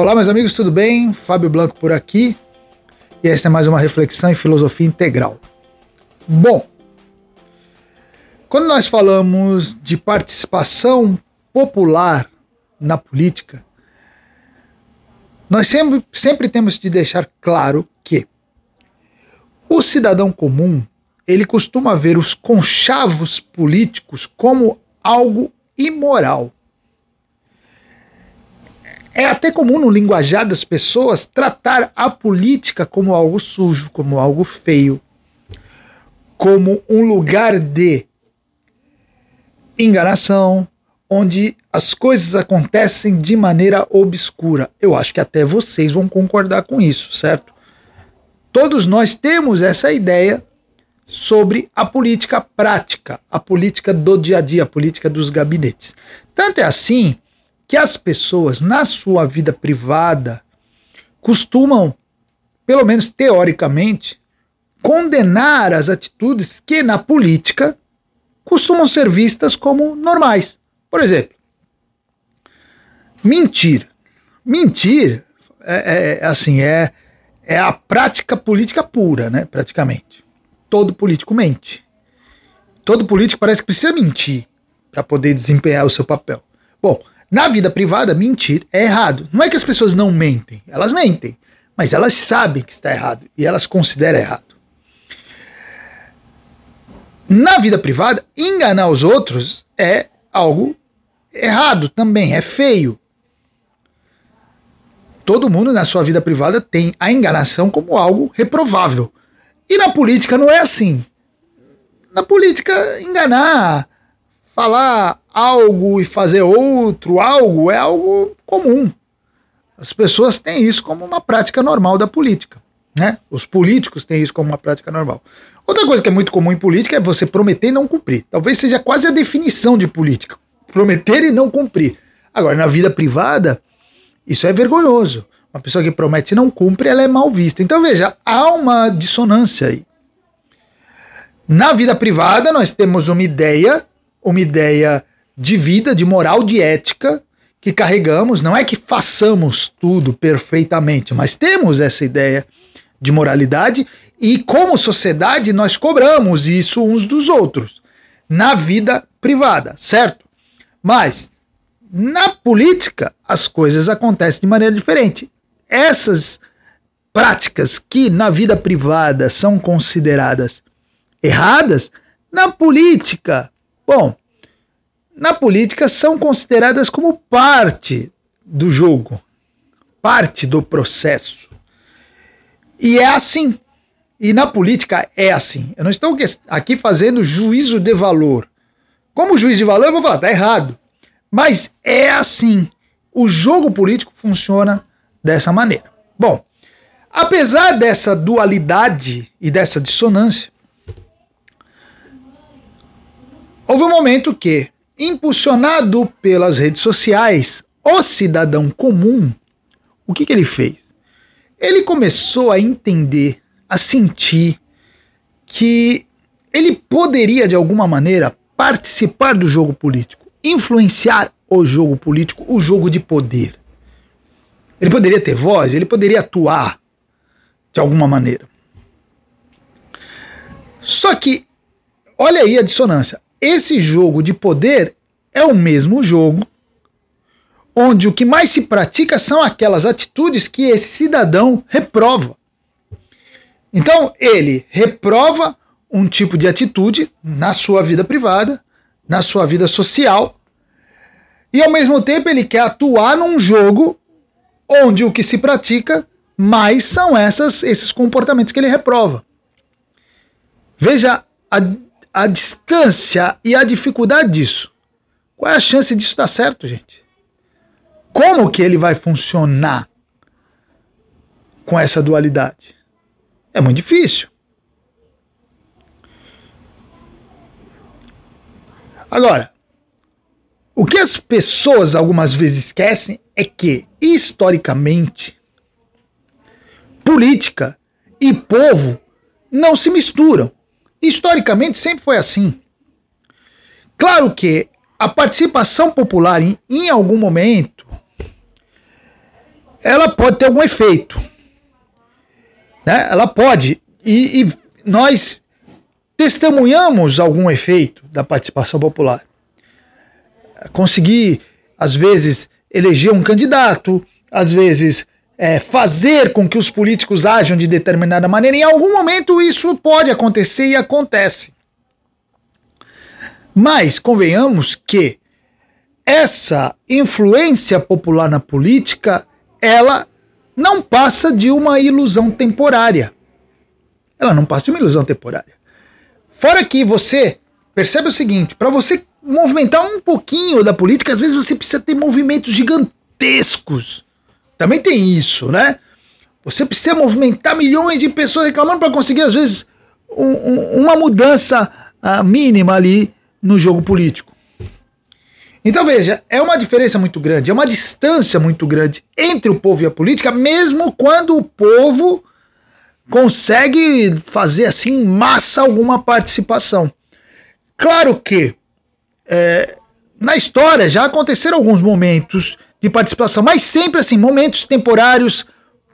Olá, meus amigos, tudo bem? Fábio Blanco por aqui. E esta é mais uma reflexão em filosofia integral. Bom, quando nós falamos de participação popular na política, nós sempre, sempre temos de deixar claro que o cidadão comum ele costuma ver os conchavos políticos como algo imoral. É até comum no linguajar das pessoas tratar a política como algo sujo, como algo feio, como um lugar de enganação, onde as coisas acontecem de maneira obscura. Eu acho que até vocês vão concordar com isso, certo? Todos nós temos essa ideia sobre a política prática, a política do dia a dia, a política dos gabinetes. Tanto é assim que as pessoas, na sua vida privada, costumam, pelo menos teoricamente, condenar as atitudes que na política costumam ser vistas como normais. Por exemplo, mentir. Mentir é, é assim é é a prática política pura, né? Praticamente todo político mente. Todo político parece que precisa mentir para poder desempenhar o seu papel. Bom, na vida privada, mentir é errado. Não é que as pessoas não mentem, elas mentem, mas elas sabem que está errado e elas consideram errado. Na vida privada, enganar os outros é algo errado também, é feio. Todo mundo na sua vida privada tem a enganação como algo reprovável. E na política não é assim. Na política, enganar, falar algo e fazer outro algo é algo comum. As pessoas têm isso como uma prática normal da política. Né? Os políticos têm isso como uma prática normal. Outra coisa que é muito comum em política é você prometer e não cumprir. Talvez seja quase a definição de política. Prometer e não cumprir. Agora, na vida privada, isso é vergonhoso. Uma pessoa que promete e não cumpre, ela é mal vista. Então veja, há uma dissonância aí. Na vida privada, nós temos uma ideia, uma ideia de vida, de moral, de ética que carregamos. Não é que façamos tudo perfeitamente, mas temos essa ideia de moralidade e, como sociedade, nós cobramos isso uns dos outros na vida privada, certo? Mas na política, as coisas acontecem de maneira diferente essas práticas que na vida privada são consideradas erradas, na política, bom, na política são consideradas como parte do jogo, parte do processo. E é assim. E na política é assim. Eu não estou aqui fazendo juízo de valor. Como juiz de valor, eu vou falar, tá errado. Mas é assim. O jogo político funciona dessa maneira. Bom, apesar dessa dualidade e dessa dissonância, houve um momento que, impulsionado pelas redes sociais, o cidadão comum, o que, que ele fez? Ele começou a entender, a sentir que ele poderia, de alguma maneira, participar do jogo político, influenciar o jogo político, o jogo de poder. Ele poderia ter voz, ele poderia atuar de alguma maneira. Só que, olha aí a dissonância. Esse jogo de poder é o mesmo jogo onde o que mais se pratica são aquelas atitudes que esse cidadão reprova. Então, ele reprova um tipo de atitude na sua vida privada, na sua vida social, e ao mesmo tempo ele quer atuar num jogo onde o que se pratica mais são essas, esses comportamentos que ele reprova. Veja a, a distância e a dificuldade disso. Qual é a chance disso dar certo, gente? Como que ele vai funcionar com essa dualidade? É muito difícil. Agora, o que as pessoas algumas vezes esquecem é que, historicamente, política e povo não se misturam. Historicamente sempre foi assim. Claro que a participação popular, em, em algum momento, ela pode ter algum efeito. Né? Ela pode. E, e nós testemunhamos algum efeito da participação popular. Conseguir, às vezes, eleger um candidato, às vezes é, fazer com que os políticos ajam de determinada maneira. Em algum momento isso pode acontecer e acontece. Mas convenhamos que essa influência popular na política, ela não passa de uma ilusão temporária. Ela não passa de uma ilusão temporária. Fora que você percebe o seguinte, para você movimentar um pouquinho da política, às vezes você precisa ter movimentos gigantescos. Também tem isso, né? Você precisa movimentar milhões de pessoas reclamando para conseguir, às vezes, um, um, uma mudança uh, mínima ali no jogo político. Então veja, é uma diferença muito grande, é uma distância muito grande entre o povo e a política, mesmo quando o povo consegue fazer assim massa alguma participação. Claro que é, na história já aconteceram alguns momentos de participação, mas sempre assim momentos temporários,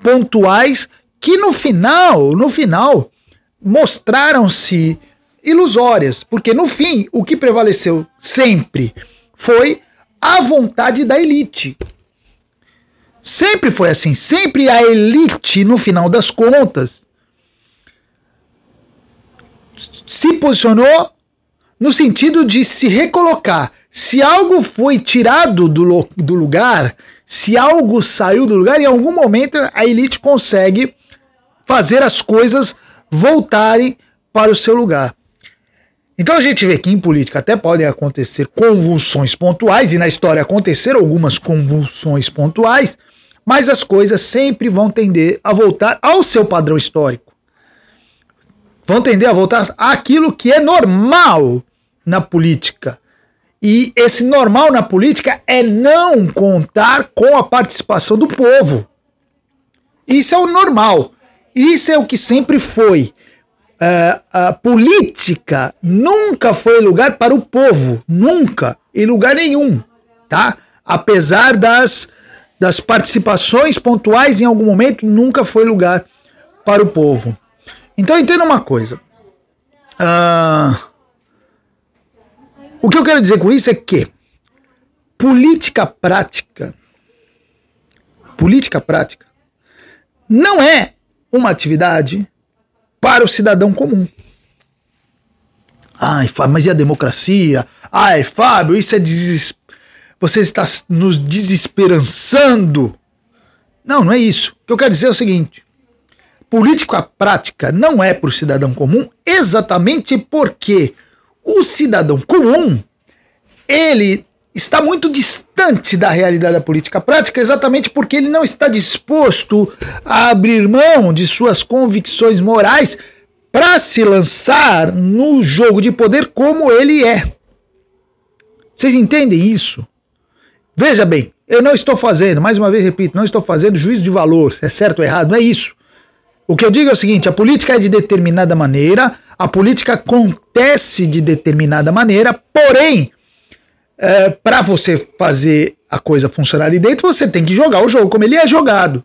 pontuais, que no final, no final, mostraram-se ilusórias, porque no fim o que prevaleceu sempre foi a vontade da elite. Sempre foi assim, sempre a elite, no final das contas, se posicionou no sentido de se recolocar. Se algo foi tirado do, do lugar, se algo saiu do lugar, em algum momento a elite consegue fazer as coisas voltarem para o seu lugar. Então a gente vê que em política até podem acontecer convulsões pontuais, e na história aconteceram algumas convulsões pontuais, mas as coisas sempre vão tender a voltar ao seu padrão histórico vão tender a voltar àquilo que é normal na política. E esse normal na política é não contar com a participação do povo. Isso é o normal. Isso é o que sempre foi. Uh, a política nunca foi lugar para o povo. Nunca. Em lugar nenhum. Tá? Apesar das, das participações pontuais em algum momento, nunca foi lugar para o povo. Então entenda uma coisa. Uh, o que eu quero dizer com isso é que política prática, política prática, não é uma atividade para o cidadão comum. Ai, Fábio, mas e a democracia? Ai, Fábio, isso é deses... Você está nos desesperançando. Não, não é isso. O que eu quero dizer é o seguinte: política prática não é para o cidadão comum, exatamente porque o cidadão comum ele está muito distante da realidade da política prática, exatamente porque ele não está disposto a abrir mão de suas convicções morais para se lançar no jogo de poder como ele é. Vocês entendem isso? Veja bem, eu não estou fazendo, mais uma vez repito, não estou fazendo juízo de valor, é certo ou errado, não é isso. O que eu digo é o seguinte: a política é de determinada maneira, a política acontece de determinada maneira, porém, é, para você fazer a coisa funcionar ali dentro, você tem que jogar o jogo como ele é jogado.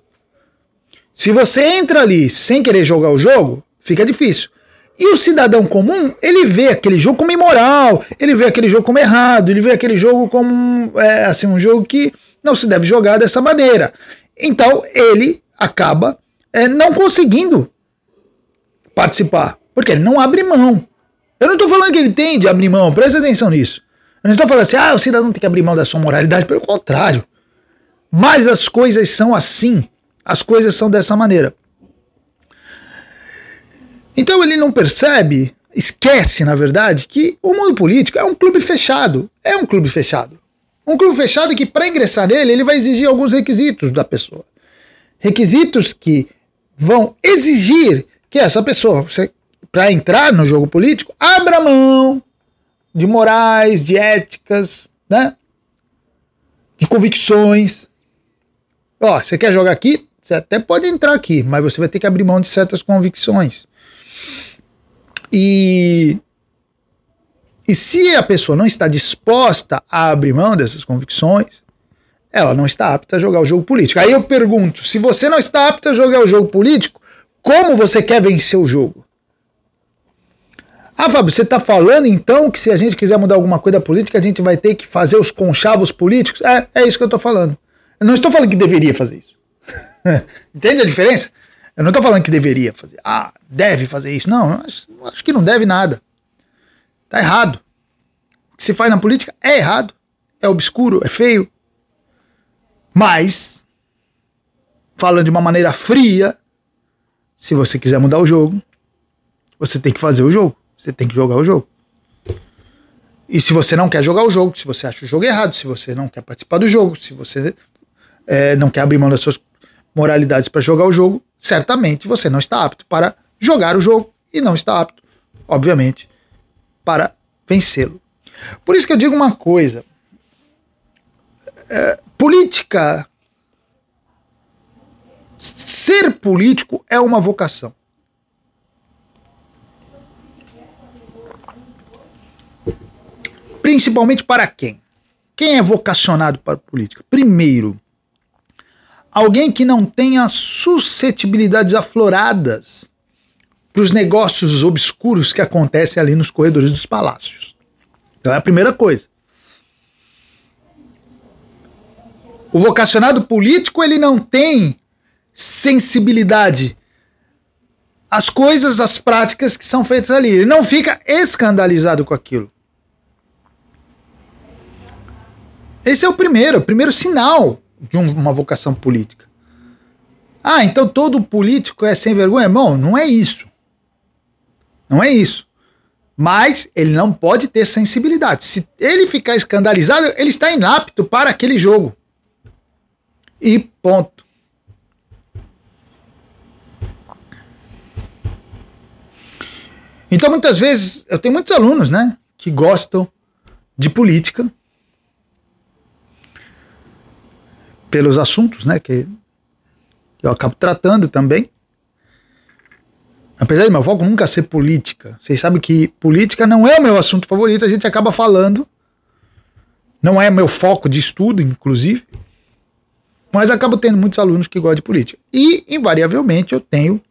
Se você entra ali sem querer jogar o jogo, fica difícil. E o cidadão comum, ele vê aquele jogo como imoral, ele vê aquele jogo como errado, ele vê aquele jogo como é, assim, um jogo que não se deve jogar dessa maneira. Então ele acaba é, não conseguindo participar, porque ele não abre mão. Eu não estou falando que ele tem de abrir mão, presta atenção nisso. Eu não estou falando assim, ah, o cidadão tem que abrir mão da sua moralidade, pelo contrário. Mas as coisas são assim, as coisas são dessa maneira. Então ele não percebe, esquece, na verdade, que o mundo político é um clube fechado. É um clube fechado. Um clube fechado que, para ingressar nele, ele vai exigir alguns requisitos da pessoa. Requisitos que vão exigir que essa pessoa, para entrar no jogo político, abra mão de morais, de éticas, né? De convicções. Ó, você quer jogar aqui? Você até pode entrar aqui, mas você vai ter que abrir mão de certas convicções. E e se a pessoa não está disposta a abrir mão dessas convicções, ela não está apta a jogar o jogo político. Aí eu pergunto: se você não está apta a jogar o jogo político, como você quer vencer o jogo? Ah, Fábio, você está falando então que se a gente quiser mudar alguma coisa política, a gente vai ter que fazer os conchavos políticos? É, é isso que eu estou falando. Eu não estou falando que deveria fazer isso. Entende a diferença? Eu não estou falando que deveria fazer. Ah, deve fazer isso. Não, acho, acho que não deve nada. Tá errado. O que se faz na política é errado. É obscuro, é feio. Mas, falando de uma maneira fria, se você quiser mudar o jogo, você tem que fazer o jogo. Você tem que jogar o jogo. E se você não quer jogar o jogo, se você acha o jogo errado, se você não quer participar do jogo, se você é, não quer abrir mão das suas moralidades para jogar o jogo, certamente você não está apto para jogar o jogo e não está apto, obviamente, para vencê-lo. Por isso que eu digo uma coisa: é, política. Ser político é uma vocação. Principalmente para quem? Quem é vocacionado para a política? Primeiro, alguém que não tenha suscetibilidades afloradas para os negócios obscuros que acontecem ali nos corredores dos palácios. Então é a primeira coisa. O vocacionado político ele não tem sensibilidade às coisas, às práticas que são feitas ali. Ele não fica escandalizado com aquilo. Esse é o primeiro, o primeiro sinal de uma vocação política. Ah, então todo político é sem vergonha? Bom, não é isso. Não é isso. Mas ele não pode ter sensibilidade. Se ele ficar escandalizado, ele está inapto para aquele jogo. E ponto. Então, muitas vezes, eu tenho muitos alunos, né, que gostam de política pelos assuntos, né, que eu acabo tratando também. Apesar de meu foco nunca ser política. Vocês sabem que política não é o meu assunto favorito, a gente acaba falando. Não é meu foco de estudo, inclusive. Mas acabo tendo muitos alunos que gostam de política. E, invariavelmente, eu tenho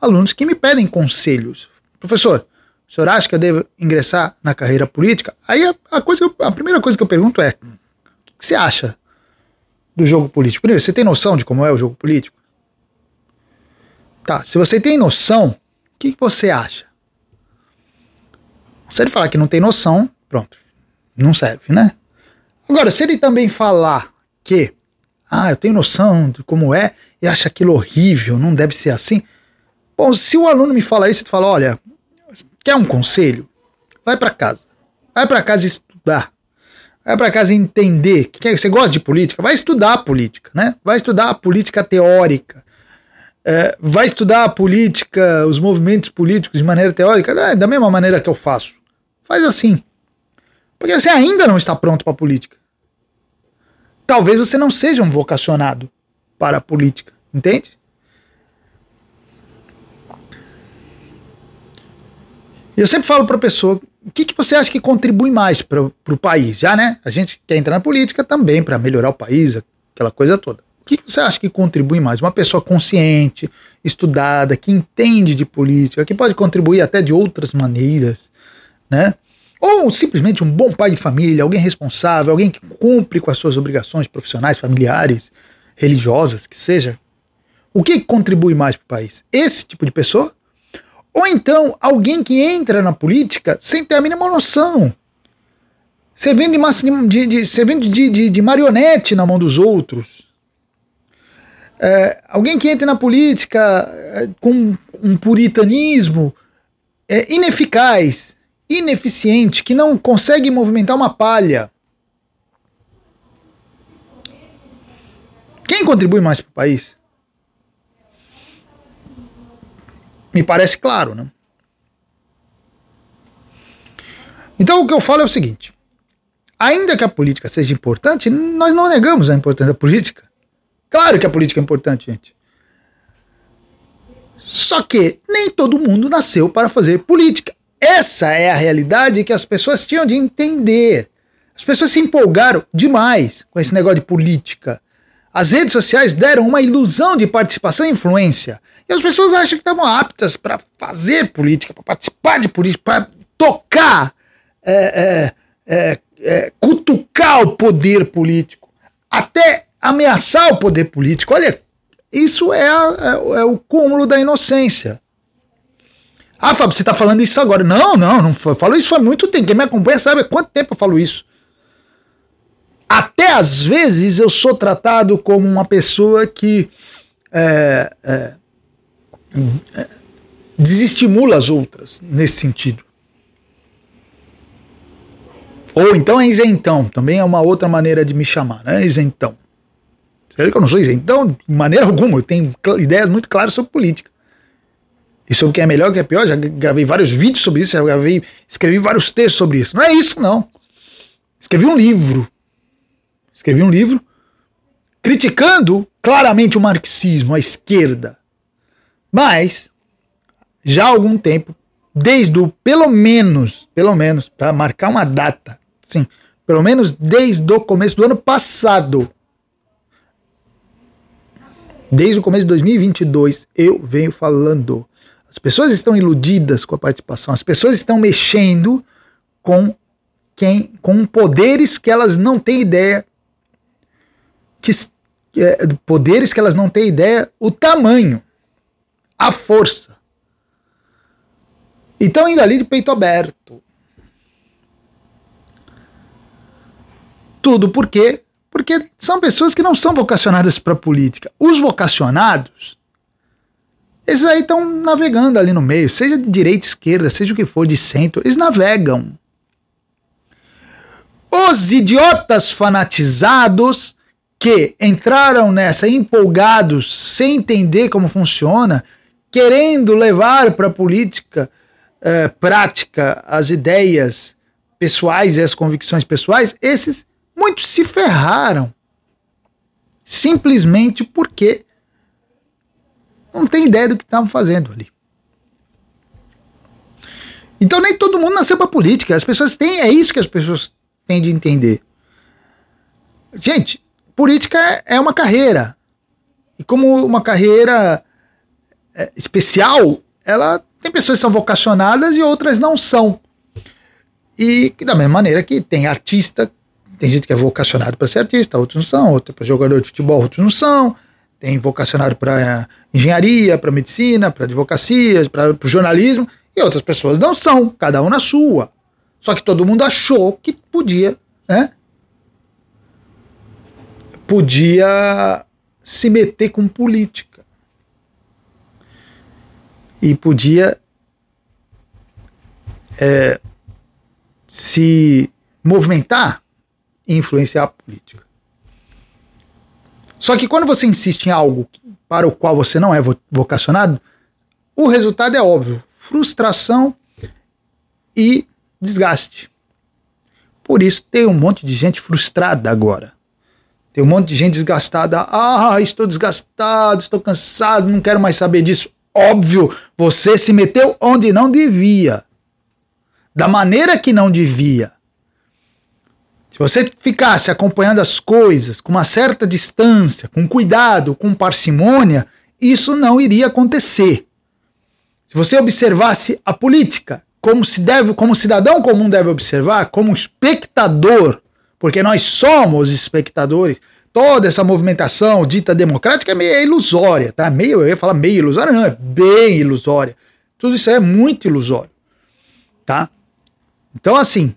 alunos que me pedem conselhos. Professor, o senhor acha que eu devo ingressar na carreira política? Aí a, coisa, a primeira coisa que eu pergunto é: o que você acha do jogo político? Primeiro, você tem noção de como é o jogo político? Tá, se você tem noção, o que você acha? Se ele falar que não tem noção, pronto, não serve, né? Agora, se ele também falar que ah, eu tenho noção de como é e acha aquilo horrível, não deve ser assim. Bom, se o aluno me fala isso, tu fala, olha, quer um conselho? Vai para casa. Vai para casa estudar. Vai para casa entender. Que você gosta de política? Vai estudar a política, né? Vai estudar a política teórica. É, vai estudar a política, os movimentos políticos de maneira teórica, é, da mesma maneira que eu faço. Faz assim. Porque você ainda não está pronto para a política talvez você não seja um vocacionado para a política, entende? Eu sempre falo para pessoa, o que, que você acha que contribui mais para o país? Já, né? A gente quer entrar na política também para melhorar o país, aquela coisa toda. O que, que você acha que contribui mais? Uma pessoa consciente, estudada, que entende de política, que pode contribuir até de outras maneiras, né? Ou simplesmente um bom pai de família, alguém responsável, alguém que cumpre com as suas obrigações profissionais, familiares, religiosas, que seja. O que contribui mais para o país? Esse tipo de pessoa? Ou então alguém que entra na política sem ter a mínima noção, servindo de, massa, de, de, servindo de, de, de marionete na mão dos outros. É, alguém que entra na política é, com um puritanismo é, ineficaz, ineficiente que não consegue movimentar uma palha. Quem contribui mais para o país? Me parece claro, né? Então o que eu falo é o seguinte: ainda que a política seja importante, nós não negamos a importância da política. Claro que a política é importante, gente. Só que nem todo mundo nasceu para fazer política. Essa é a realidade que as pessoas tinham de entender. As pessoas se empolgaram demais com esse negócio de política. As redes sociais deram uma ilusão de participação e influência. E as pessoas acham que estavam aptas para fazer política, para participar de política, para tocar, é, é, é, é, cutucar o poder político, até ameaçar o poder político. Olha, isso é, a, é, é o cúmulo da inocência. Ah, Fábio, você está falando isso agora. Não, não, não foi. falo isso há muito tempo. Quem me acompanha sabe há quanto tempo eu falo isso. Até às vezes eu sou tratado como uma pessoa que é, é, é, desestimula as outras nesse sentido. Ou então é isentão, também é uma outra maneira de me chamar, né? Isentão. Sério que eu não sou isentão de maneira alguma, eu tenho ideias muito claras sobre política. E sobre o que é melhor, o que é pior, já gravei vários vídeos sobre isso, já gravei, escrevi vários textos sobre isso. Não é isso, não. Escrevi um livro. Escrevi um livro criticando claramente o marxismo, a esquerda. Mas, já há algum tempo, desde o, pelo menos, pelo menos, para marcar uma data, sim, pelo menos desde o começo do ano passado, desde o começo de 2022, eu venho falando as pessoas estão iludidas com a participação, as pessoas estão mexendo com quem com poderes que elas não têm ideia que é, poderes que elas não têm ideia o tamanho, a força. E estão indo ali de peito aberto. Tudo por quê? Porque são pessoas que não são vocacionadas para política. Os vocacionados esses aí estão navegando ali no meio, seja de direita, esquerda, seja o que for, de centro, eles navegam. Os idiotas fanatizados que entraram nessa empolgados, sem entender como funciona, querendo levar para a política eh, prática as ideias pessoais e as convicções pessoais, esses muitos se ferraram. Simplesmente porque não tem ideia do que estavam fazendo ali. Então nem todo mundo nasceu para política. As pessoas têm, é isso que as pessoas têm de entender. Gente, política é uma carreira. E como uma carreira é, especial, ela tem pessoas que são vocacionadas e outras não são. E da mesma maneira que tem artista, tem gente que é vocacionado para ser artista, outros não são, outros para jogador de futebol, outros não são tem vocacionado para engenharia, para medicina, para advocacia, para jornalismo, e outras pessoas não são, cada um na sua. Só que todo mundo achou que podia, né? Podia se meter com política. E podia é, se movimentar e influenciar a política. Só que quando você insiste em algo para o qual você não é vocacionado, o resultado é óbvio: frustração e desgaste. Por isso tem um monte de gente frustrada agora. Tem um monte de gente desgastada. Ah, estou desgastado, estou cansado, não quero mais saber disso. Óbvio, você se meteu onde não devia. Da maneira que não devia. Se você ficasse acompanhando as coisas com uma certa distância, com cuidado, com parcimônia, isso não iria acontecer. Se você observasse a política como se deve, como cidadão comum deve observar, como espectador, porque nós somos espectadores, toda essa movimentação dita democrática é meio ilusória, tá? Meio, eu ia falar meio ilusória, não, é bem ilusória. Tudo isso é muito ilusório, tá? Então, assim,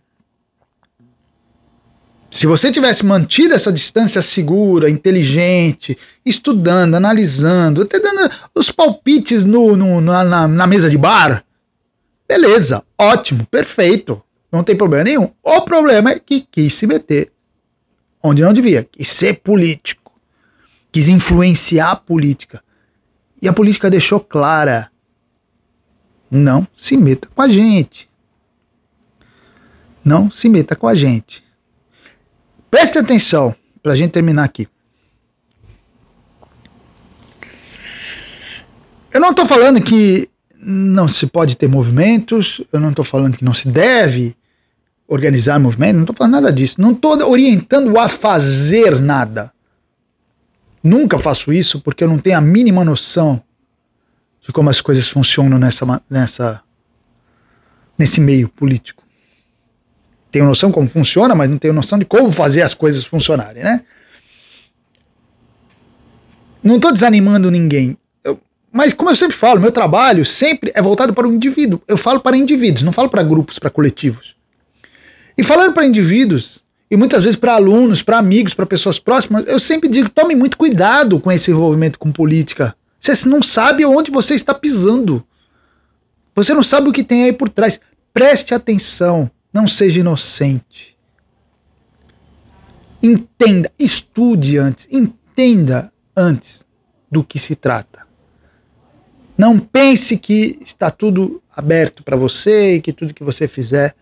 se você tivesse mantido essa distância segura, inteligente, estudando, analisando, até dando os palpites no, no na, na, mesa de bar, beleza, ótimo, perfeito, não tem problema nenhum. O problema é que quis se meter onde não devia, quis ser político, quis influenciar a política. E a política deixou clara: não se meta com a gente. Não se meta com a gente. Preste atenção para a gente terminar aqui. Eu não estou falando que não se pode ter movimentos, eu não estou falando que não se deve organizar movimento, não estou falando nada disso. Não estou orientando a fazer nada. Nunca faço isso porque eu não tenho a mínima noção de como as coisas funcionam nessa, nessa, nesse meio político. Tenho noção como funciona, mas não tenho noção de como fazer as coisas funcionarem, né? Não estou desanimando ninguém. Eu, mas, como eu sempre falo, meu trabalho sempre é voltado para o indivíduo. Eu falo para indivíduos, não falo para grupos, para coletivos. E falando para indivíduos, e muitas vezes para alunos, para amigos, para pessoas próximas, eu sempre digo: tome muito cuidado com esse envolvimento com política. Você não sabe onde você está pisando. Você não sabe o que tem aí por trás. Preste atenção, não seja inocente. Entenda, estude antes, entenda antes do que se trata. Não pense que está tudo aberto para você e que tudo que você fizer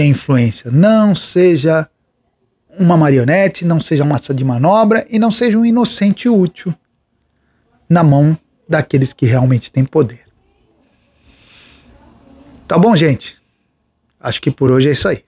tem influência. Não seja uma marionete, não seja massa de manobra e não seja um inocente útil na mão daqueles que realmente têm poder. Tá bom, gente? Acho que por hoje é isso aí.